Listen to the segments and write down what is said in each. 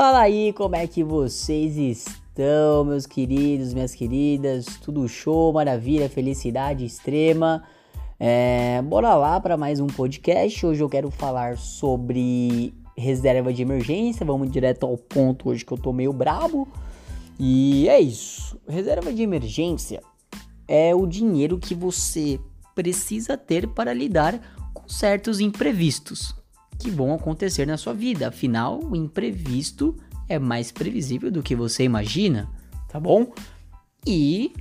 Fala aí, como é que vocês estão, meus queridos, minhas queridas? Tudo show, maravilha, felicidade extrema. É, bora lá para mais um podcast. Hoje eu quero falar sobre reserva de emergência. Vamos direto ao ponto hoje que eu tô meio brabo. E é isso. Reserva de emergência é o dinheiro que você precisa ter para lidar com certos imprevistos que vão acontecer na sua vida. Afinal, o imprevisto é mais previsível do que você imagina, tá bom? E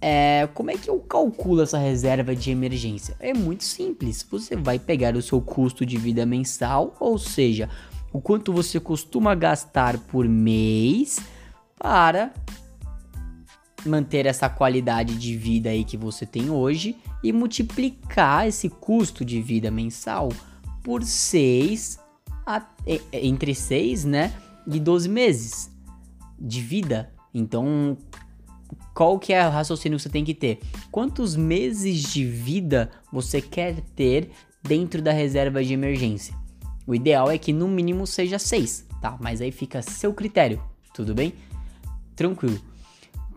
é, como é que eu calculo essa reserva de emergência? É muito simples. Você vai pegar o seu custo de vida mensal, ou seja, o quanto você costuma gastar por mês para manter essa qualidade de vida aí que você tem hoje e multiplicar esse custo de vida mensal por 6 entre 6, né, e 12 meses de vida. Então, qual que é o raciocínio que você tem que ter? Quantos meses de vida você quer ter dentro da reserva de emergência? O ideal é que no mínimo seja 6, tá? Mas aí fica seu critério, tudo bem? Tranquilo.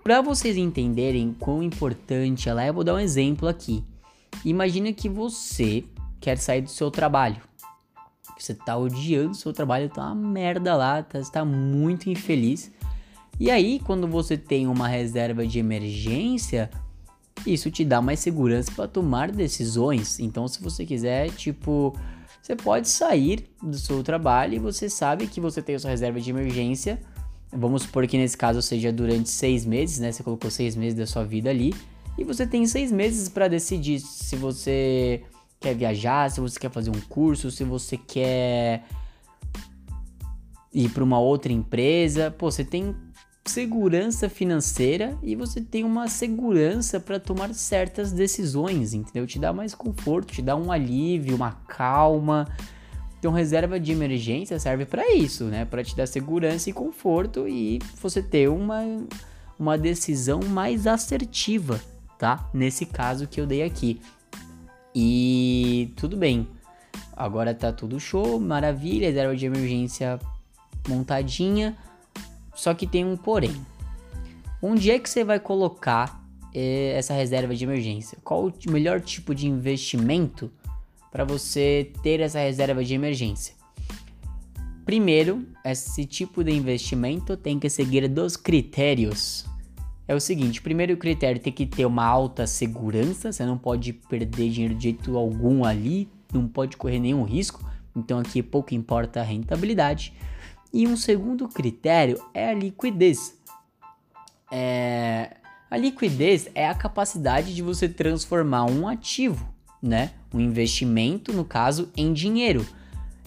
Para vocês entenderem quão importante ela é, eu vou dar um exemplo aqui. Imagina que você quer sair do seu trabalho. Você tá odiando o seu trabalho, tá uma merda lá, tá, está muito infeliz. E aí, quando você tem uma reserva de emergência, isso te dá mais segurança para tomar decisões. Então, se você quiser, tipo, você pode sair do seu trabalho e você sabe que você tem a sua reserva de emergência. Vamos supor que nesse caso seja durante seis meses, né? Você colocou seis meses da sua vida ali. E você tem seis meses para decidir se você quer viajar, se você quer fazer um curso, se você quer ir para uma outra empresa, pô, você tem segurança financeira e você tem uma segurança para tomar certas decisões, entendeu? Te dá mais conforto, te dá um alívio, uma calma. Então, reserva de emergência serve para isso, né? Para te dar segurança e conforto e você ter uma, uma decisão mais assertiva, tá? Nesse caso que eu dei aqui. E tudo bem. Agora tá tudo show, maravilha, reserva de emergência montadinha. Só que tem um porém. Onde é que você vai colocar eh, essa reserva de emergência? Qual o melhor tipo de investimento para você ter essa reserva de emergência? Primeiro, esse tipo de investimento tem que seguir dois critérios é o seguinte: primeiro critério tem que ter uma alta segurança, você não pode perder dinheiro de jeito algum ali, não pode correr nenhum risco, então aqui pouco importa a rentabilidade. E um segundo critério é a liquidez. É... A liquidez é a capacidade de você transformar um ativo, né? Um investimento, no caso, em dinheiro.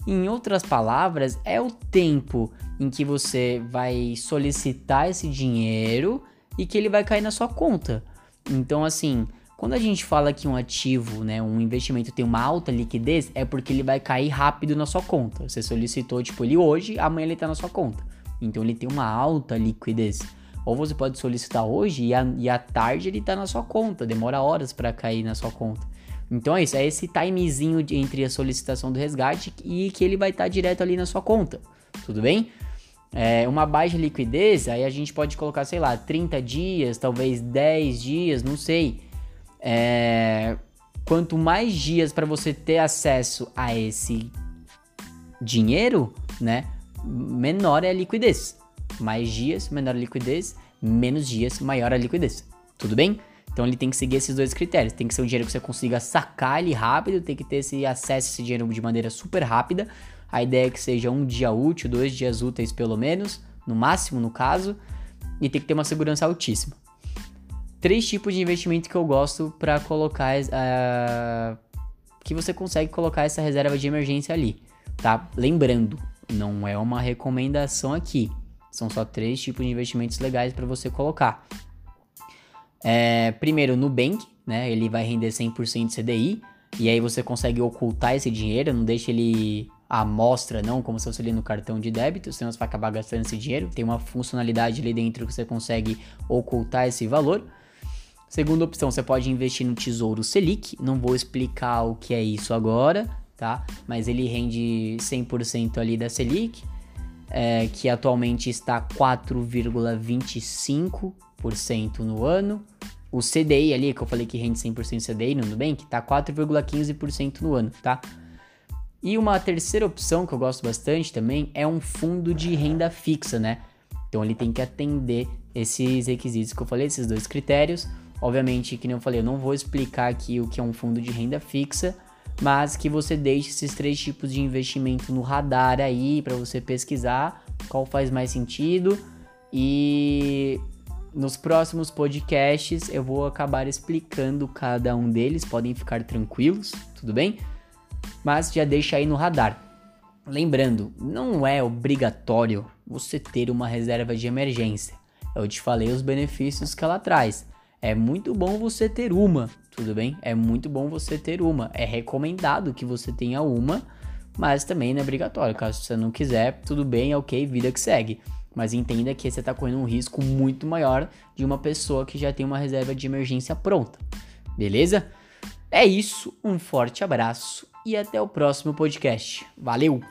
Em outras palavras, é o tempo em que você vai solicitar esse dinheiro e que ele vai cair na sua conta. Então, assim, quando a gente fala que um ativo, né, um investimento tem uma alta liquidez, é porque ele vai cair rápido na sua conta. Você solicitou, tipo, ele hoje, amanhã ele tá na sua conta. Então ele tem uma alta liquidez. Ou você pode solicitar hoje e, a, à tarde ele tá na sua conta, demora horas para cair na sua conta. Então é isso, é esse timezinho entre a solicitação do resgate e que ele vai estar tá direto ali na sua conta. Tudo bem? É, uma baixa liquidez, aí a gente pode colocar, sei lá, 30 dias, talvez 10 dias, não sei. É, quanto mais dias para você ter acesso a esse dinheiro, né, menor é a liquidez. Mais dias, menor a liquidez, menos dias, maior a liquidez. Tudo bem? Então ele tem que seguir esses dois critérios. Tem que ser um dinheiro que você consiga sacar ele rápido, tem que ter esse acesso a esse dinheiro de maneira super rápida. A ideia é que seja um dia útil, dois dias úteis pelo menos, no máximo no caso, e tem que ter uma segurança altíssima. Três tipos de investimento que eu gosto para colocar uh, que você consegue colocar essa reserva de emergência ali, tá? Lembrando, não é uma recomendação aqui. São só três tipos de investimentos legais para você colocar. É, primeiro, Nubank, né? Ele vai render 100% CDI. E aí você consegue ocultar esse dinheiro, não deixa ele à mostra, não como se fosse ali no cartão de débito, senão você vai acabar gastando esse dinheiro. Tem uma funcionalidade ali dentro que você consegue ocultar esse valor. Segunda opção, você pode investir no Tesouro Selic. Não vou explicar o que é isso agora, tá? Mas ele rende 100% ali da Selic. é, que atualmente está 4,25% no ano. O CDI ali, que eu falei que rende 100% CDI no Nubank, tá 4,15% no ano, tá? E uma terceira opção que eu gosto bastante também é um fundo de renda fixa, né? Então ele tem que atender esses requisitos que eu falei, esses dois critérios. Obviamente, que nem eu falei, eu não vou explicar aqui o que é um fundo de renda fixa, mas que você deixe esses três tipos de investimento no radar aí para você pesquisar qual faz mais sentido e nos próximos podcasts eu vou acabar explicando cada um deles, podem ficar tranquilos, tudo bem? Mas já deixa aí no radar. Lembrando, não é obrigatório você ter uma reserva de emergência. Eu te falei os benefícios que ela traz. É muito bom você ter uma, tudo bem? É muito bom você ter uma. É recomendado que você tenha uma, mas também não é obrigatório. Caso você não quiser, tudo bem, é ok, vida que segue. Mas entenda que você está correndo um risco muito maior de uma pessoa que já tem uma reserva de emergência pronta. Beleza? É isso, um forte abraço e até o próximo podcast. Valeu!